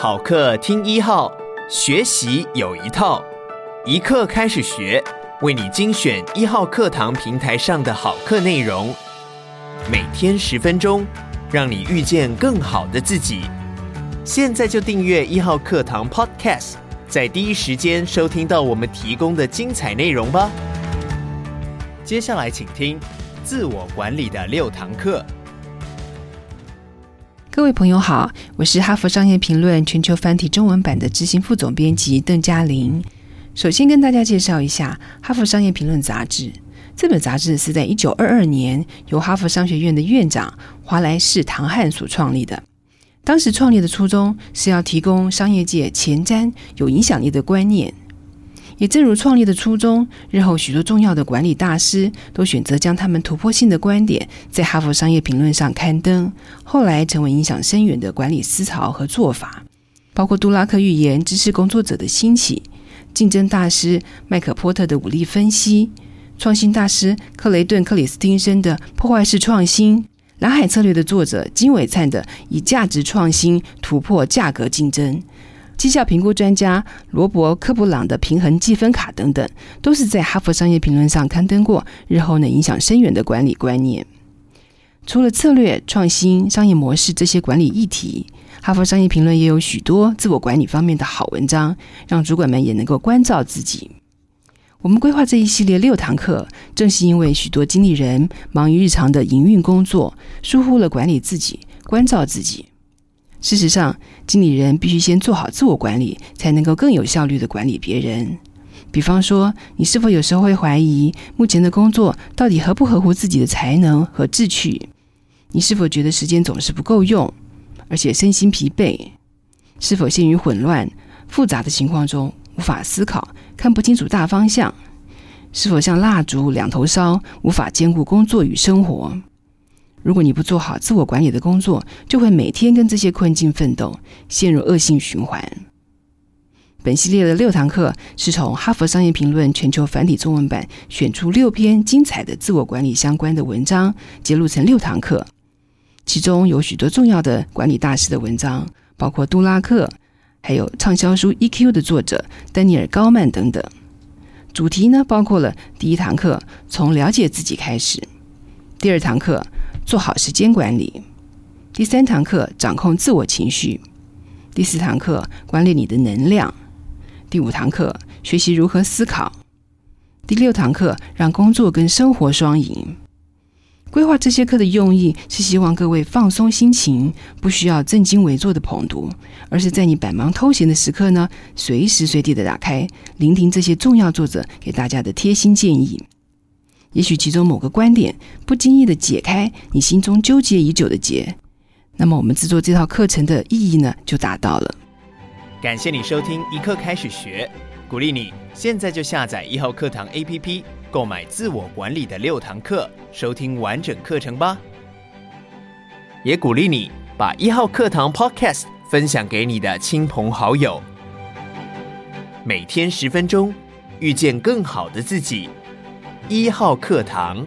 好课听一号，学习有一套，一课开始学，为你精选一号课堂平台上的好课内容，每天十分钟，让你遇见更好的自己。现在就订阅一号课堂 Podcast，在第一时间收听到我们提供的精彩内容吧。接下来请听自我管理的六堂课。各位朋友好，我是哈佛商业评论全球繁体中文版的执行副总编辑邓嘉玲。首先跟大家介绍一下《哈佛商业评论》杂志。这本杂志是在一九二二年由哈佛商学院的院长华莱士·唐汉所创立的。当时创立的初衷是要提供商业界前瞻、有影响力的观念。也正如创立的初衷，日后许多重要的管理大师都选择将他们突破性的观点在《哈佛商业评论》上刊登，后来成为影响深远的管理思潮和做法。包括杜拉克预言知识工作者的兴起，竞争大师麦可波特的武力分析，创新大师克雷顿克里斯汀森的破坏式创新，蓝海策略的作者金伟灿的以价值创新突破价格竞争。绩效评估专家罗伯·科布朗的平衡计分卡等等，都是在《哈佛商业评论》上刊登过，日后能影响深远的管理观念。除了策略创新、商业模式这些管理议题，《哈佛商业评论》也有许多自我管理方面的好文章，让主管们也能够关照自己。我们规划这一系列六堂课，正是因为许多经理人忙于日常的营运工作，疏忽了管理自己、关照自己。事实上，经理人必须先做好自我管理，才能够更有效率地管理别人。比方说，你是否有时候会怀疑目前的工作到底合不合乎自己的才能和志趣？你是否觉得时间总是不够用，而且身心疲惫？是否陷于混乱、复杂的情况中无法思考，看不清楚大方向？是否像蜡烛两头烧，无法兼顾工作与生活？如果你不做好自我管理的工作，就会每天跟这些困境奋斗，陷入恶性循环。本系列的六堂课是从《哈佛商业评论》全球繁体中文版选出六篇精彩的自我管理相关的文章，节录成六堂课。其中有许多重要的管理大师的文章，包括杜拉克，还有畅销书《EQ》的作者丹尼尔·高曼等等。主题呢，包括了第一堂课从了解自己开始，第二堂课。做好时间管理。第三堂课，掌控自我情绪。第四堂课，管理你的能量。第五堂课，学习如何思考。第六堂课，让工作跟生活双赢。规划这些课的用意是希望各位放松心情，不需要正襟危坐的捧读，而是在你百忙偷闲的时刻呢，随时随地的打开，聆听这些重要作者给大家的贴心建议。也许其中某个观点不经意的解开你心中纠结已久的结，那么我们制作这套课程的意义呢，就达到了。感谢你收听一课开始学，鼓励你现在就下载一号课堂 APP，购买自我管理的六堂课，收听完整课程吧。也鼓励你把一号课堂 Podcast 分享给你的亲朋好友，每天十分钟，遇见更好的自己。一号课堂。